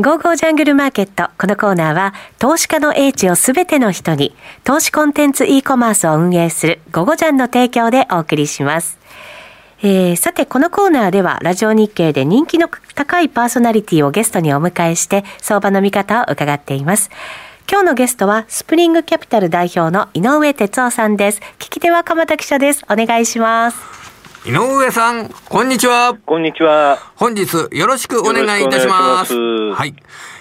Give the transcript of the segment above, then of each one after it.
ゴーゴージャングルマーケット。このコーナーは、投資家の英知をすべての人に、投資コンテンツ e コマースを運営するゴゴジャンの提供でお送りします。えー、さて、このコーナーでは、ラジオ日経で人気の高いパーソナリティをゲストにお迎えして、相場の見方を伺っています。今日のゲストは、スプリングキャピタル代表の井上哲夫さんです。聞き手は鎌田記者です。お願いします。井上さん、こんにちは。こんにちは。本日よろしくお願いいたします。ますはい。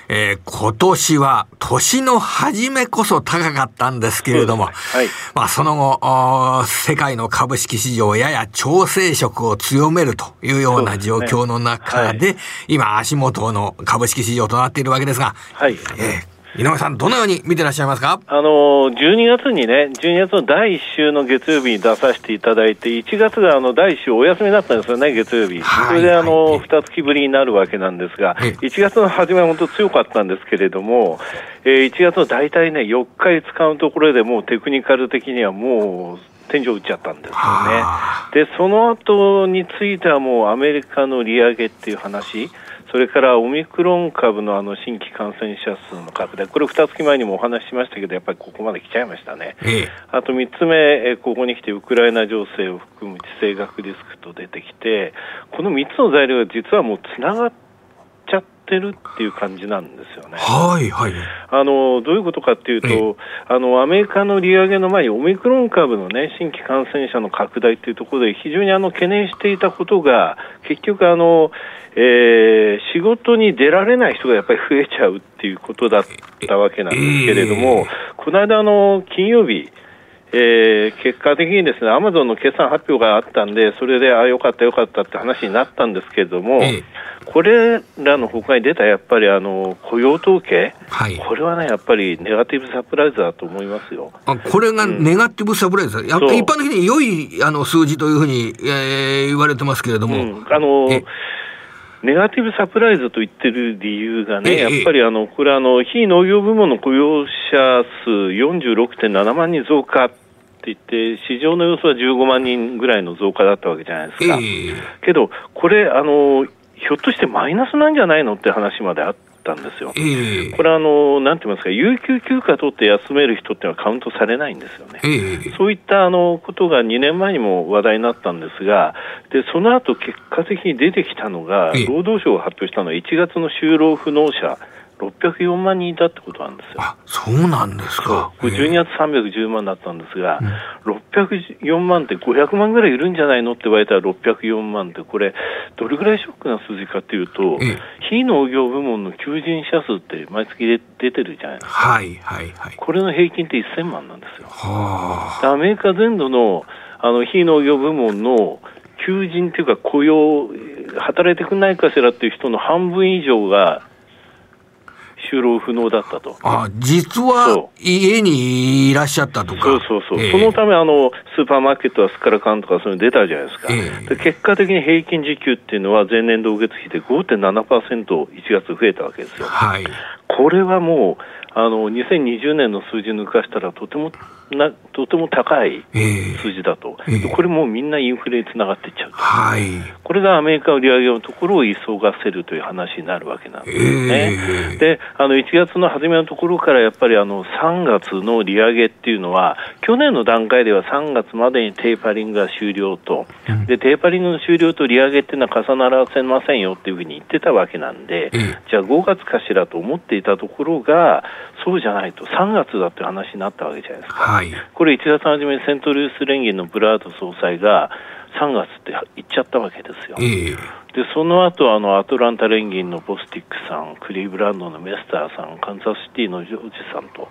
えー、今年は年の初めこそ高かったんですけれども、はい、まあその後、世界の株式市場やや調整色を強めるというような状況の中で、でねはい、今足元の株式市場となっているわけですが、はい、えー井上さん、どのように見てらっしゃいますか？あの12月にね、12月の第1週の月曜日に出させていただいて、1月があの第1週お休みだったんですよね、月曜日。それであの、はい、2月ぶりになるわけなんですが、1月の初めは本当強かったんですけれども、えー、1月の大体ね、4日に使うところでもうテクニカル的にはもう、天井打っちゃったんですよね。で、その後についてはもうアメリカの利上げっていう話、それからオミクロン株のあの新規感染者数の拡大、これ、2月前にもお話ししましたけど、やっぱりここまで来ちゃいましたね、ええ、あと3つ目、ここに来てウクライナ情勢を含む地政学リスクと出てきて、この3つの材料が実はもうつながっちゃってるっていう感じなんですよね。はいはい。あのどういうことかっていうと、あのアメリカの利上げの前にオミクロン株のね新規感染者の拡大っていうところで非常にあの懸念していたことが結局あのえー、仕事に出られない人がやっぱり増えちゃうっていうことだったわけなんですけれども、この間の金曜日、えー、結果的にですね、アマゾンの決算発表があったんで、それで、あよかったよかったって話になったんですけれども、これらの他に出たやっぱりあの雇用統計、はい、これはね、やっぱりネガティブサプライズだと思いますよ。あこれがネガティブサプライズ、うん、やっぱ一般的に良いあの数字というふうに、えー、言われてますけれども。うん、あのネガティブサプライズと言ってる理由がね、やっぱりあのこれあの、非農業部門の雇用者数46.7万人増加って言って、市場の予想は15万人ぐらいの増加だったわけじゃないですか。けど、これあの、ひょっとしてマイナスなんじゃないのって話まであったんですよ。えー、これあの、なんて言いますか、有給休暇取って休める人っていうのはカウントされないんですよね。えー、そういったあのことが2年前にも話題になったんですが、でその後結果的に出てきたのが、労働省が発表したのは1月の就労不能者。604万人いたってことなんですよ。あそうなんですか。これ12月310万だったんですが、うん、604万って500万ぐらいいるんじゃないのって言われたら604万って、これ、どれぐらいショックな数字かというと、非農業部門の求人者数って毎月で出てるじゃないですか。はいはいはい。これの平均って1000万なんですよ。はあ、アメリカ全土のあの非農業部門の求人っていうか雇用、働いてくれないかしらっていう人の半分以上が就労不能だったと。あ実は家にいらっしゃったとか。そうそうそう。えー、そのためあの、スーパーマーケットはすっからかんとかそういうの出たじゃないですか。えー、で結果的に平均時給っていうのは前年同月比で5.7%、1月増えたわけですよ。はい。これはもう、あの2020年の数字抜かしたらとてもなとても高い数字だと、えーえ。ー、これもみんなインフレにつながっていっちゃうと、はい、これがアメリカの利上げのところを急がせるという話になるわけなんですね。えー、であの1月の初めのところからやっぱりあの3月の利上げっていうのは去年の段階では3月までにテーパリングが終了と、うん、でテーパリングの終了と利上げっていうのは重ならせませんよっていうふうに言ってたわけなんで、じゃあ5月かしらと思っていたところがそうじゃないと、3月だって話になったわけじゃないですか、はい、これ、1月初めにセントルイス連銀のブラード総裁が、3月って言っちゃったわけですよ。えー、でその後あのアトランタ連銀のボスティックさん、クリーブランドのメスターさん、カンザスシティのジョージさんと、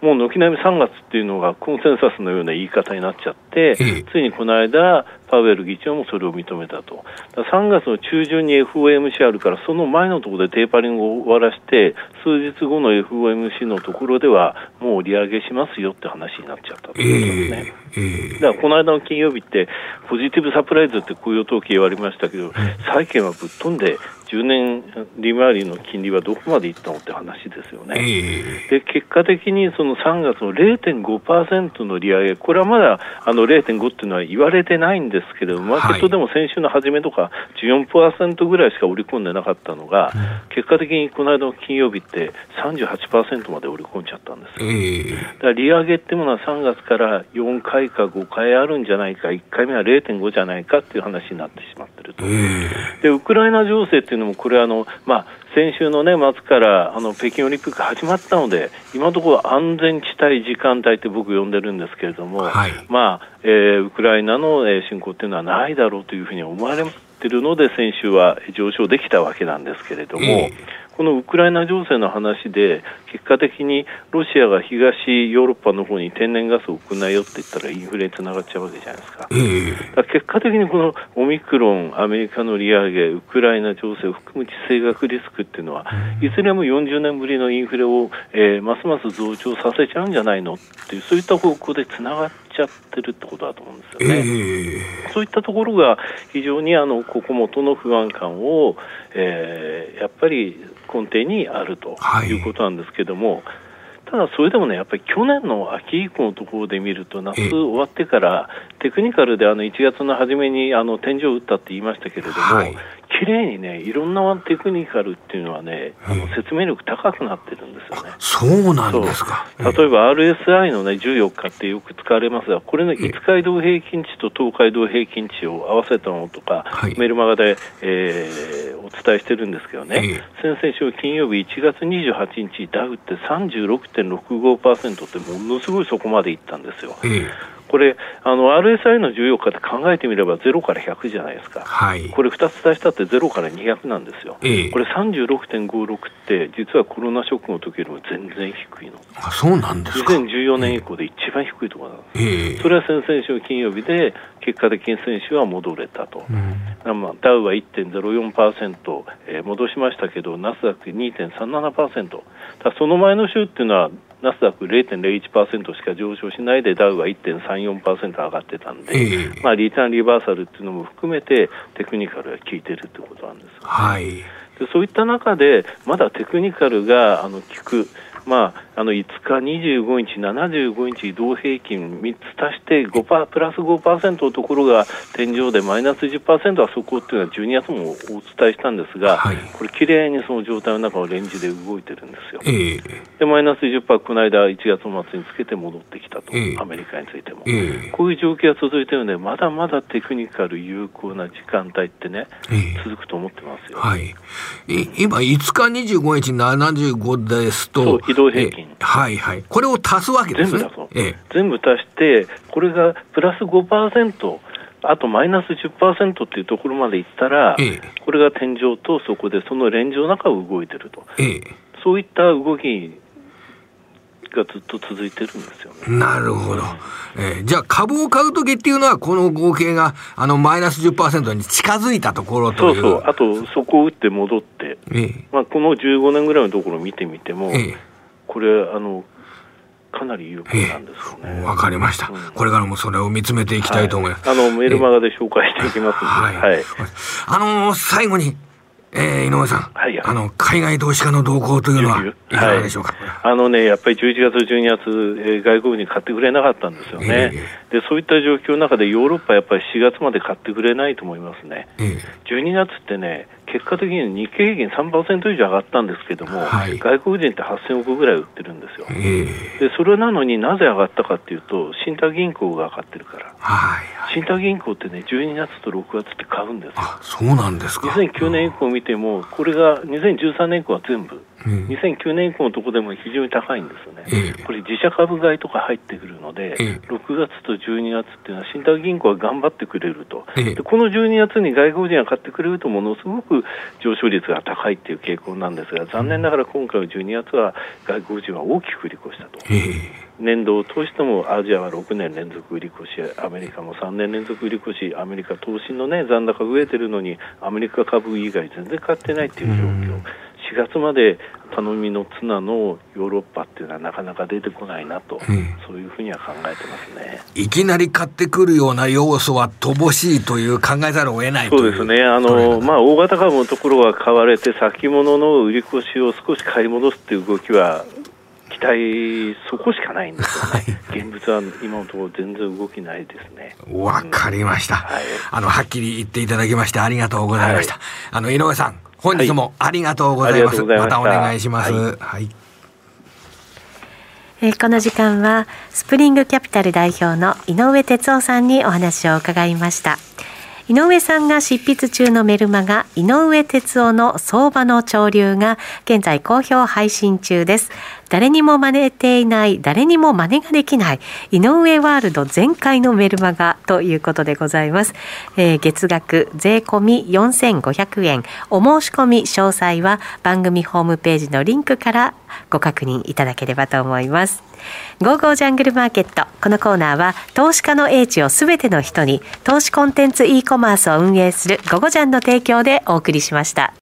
もう軒並み3月っていうのがコンセンサスのような言い方になっちゃって、えー、ついにこの間、パウエル議長もそれを認めたと。3月の中旬に FOMC あるから、その前のところでテーパリングを終わらして、数日後の FOMC のところでは、もう利上げしますよって話になっちゃったということですね。だからこの間の金曜日って、ポジティブサプライズって雇用統計言われましたけど、債券はぶっ飛んで10年利回りの金利はどこまでいったのって話ですよね。えー、で結果的にその3月の0.5%の利上げ、これはまだあの0.5っていうのは言われてないんですけれども、マーケットでも先週の初めとか14%ぐらいしか織り込んでなかったのが、結果的にこの間の金曜日って38%まで織り込んじゃったんですよ。えー、だから利上げっていうものは3月から4回か5回あるんじゃないか、1回目は0.5じゃないかっていう話になってしまってると。えー、でウクライナ情勢っていうのも、これあの、まあ、先週の、ね、末からあの北京オリンピック始まったので、今のところ安全地帯時間帯って僕、呼んでるんですけれども、はい、まあえー、ウクライナの侵攻っていうのはないだろうというふうに思われてるので、先週は上昇できたわけなんですけれども、えーこのウクライナ情勢の話で、結果的にロシアが東ヨーロッパの方に天然ガスを送んないよって言ったら、インフレにつながっちゃうわけじゃないですか。えー、か結果的にこのオミクロン、アメリカの利上げ、ウクライナ情勢を含む地政学リスクっていうのは、いずれも40年ぶりのインフレを、えー、ますます増長させちゃうんじゃないのっていう、そういった方向でつながっちゃってるってことだと思うんですよね。えー、そういったところが非常にあのここ元の不安感を、えー、やっぱり根底にあるとい。うことなんですけども、はい、ただそれでもね、やっぱり去年の秋以降のところで見ると、夏終わってから、テクニカルであの1月の初めにあの天井を打ったって言いましたけれども、はい、綺麗にね、いろんなテクニカルっていうのはね、あの説明力高くなってるんですよね。そうなんですか。例えば RSI のね、14日ってよく使われますが、これの5日移動平均値と東海道平均値を合わせたものとか、はい、メルマガで、えー、お伝えしてるんですけどね、先々週金曜日1月28日、ダウって36.65%ってものすごいそこまでいったんですよ。これ、あの RSI の14日って考えてみれば0から100じゃないですか、はい、これ2つ出したって0から200なんですよ、ええ、これ36.56って、実はコロナショックの時よりも全然低いの。あそうなんですか。2014年以降で一番低いところなんです、え、それは先々週金曜日で、結果的に先週は戻れたと、うん、まあ、ダウは1.04%、えー、戻しましたけど、ナスダック2.37%、だその前の週っていうのは、ナスダック0.01%しか上昇しないでダウは1.34%上がってたんで、えー、まあ、リターンリバーサルっていうのも含めてテクニカルが効いてるってことなんです、ね、はい、でそういった中でまだテクニカルがあの効くまあ、あの5日、25日、75日移動平均3つ足して5プラス5%のところが天井でマイナス10%はそこっていうのは12月もお伝えしたんですが、はい、これ、きれいにその状態の中をレンジで動いてるんですよ。えー、でマイナス10%、この間1月末につけて戻ってきたと、えー、アメリカについても、えー、こういう状況が続いているので、まだまだテクニカル有効な時間帯ってね、続くと思ってますよ。はい、今、5日、25日、75ですと、動平均、はいはい、これを足すわけですね。全部足す、ええ、全部足して、これがプラス5%、あとマイナス10%っていうところまでいったら、ええ、これが天井とそこでそのレンジの中を動いてると、え、そういった動きがずっと続いてるんですよね。なるほど。えー、じゃあ株を買うときっていうのは、この合計があのマイナス10%に近づいたところとそうそう、あとそこを打って戻って、えー、まあ、この15年ぐらいのところを見てみても、えーこれあのかなり有効なんですよね。わ、かりました、うん、これからもそれを見つめていきたいと思います。はい、あのメールマガで紹介していきますはい、はい、あのー、最後にえー、井上さん、はい、あの海外投資家の動向というのは、いかがでしょうか、はい、あのね、やっぱり11月、12月、えー、外国に買ってくれなかったんですよね、えー、でそういった状況の中で、ヨーロッパやっぱり4月まで買ってくれないと思いますね、えー、12月ってね、結果的に日経平均3%以上上がったんですけども、はい、外国人って8000億ぐらい売ってるんですよ、えー、でそれなのになぜ上がったかっていうと、信託銀行が上がってるから、はいはい、信託銀行ってね、12月と6月って買うんですよ。そうなんですか。2009年以降見ても、これが2013年以降は全部、うん、2009年以降のところでも非常に高いんですよね、えー、これ、自社株買いとか入ってくるので、えー、6月と12月っていうのは、信託銀行は頑張ってくれると、えー、でこの12月に外国人が買ってくれると、ものすごく上昇率が高いっていう傾向なんですが、残念ながら今回の12月は外国人は大きく売り越したと。年度を通してもアジアは6年連続売り越し、アメリカも3年連続売り越し、アメリカ投資の、ね、残高増えてるのに、アメリカ株以外全然買ってないっていう状況。月まで頼みの綱のヨーロッパっていうのはなかなか出てこないなと、うん、そういうふうには考えてますね。いきなり買ってくるような要素は乏しいという考えざるを得ないそうですね、あのまあ、大型株のところは買われて、先物の売り越しを少し買い戻すっていう動きは、期待、そこしかないんですよね、はい、現物は今のところ、全然動きないですねわかりました、はい、あのはっきり言っていただきまして、ありがとうございました。はい、あの井上さん本日もありがとうございます。はい、またお願いします。はい。はい、えー、この時間はスプリングキャピタル代表の井上哲夫さんにお話を伺いました。井上さんが執筆中のメルマガ、井上哲夫の相場の潮流が現在好評配信中です。誰にも真似ていない、誰にも真似ができない、井上ワールド全開のメルマガということでございます。えー、月額税込み4500円。お申し込み詳細は番組ホームページのリンクからご確認いただければと思います。ゴーゴージャングルマーケット。このコーナーは、投資家の英知をすべての人に、投資コンテンツ e コマースを運営するゴゴジャンの提供でお送りしました。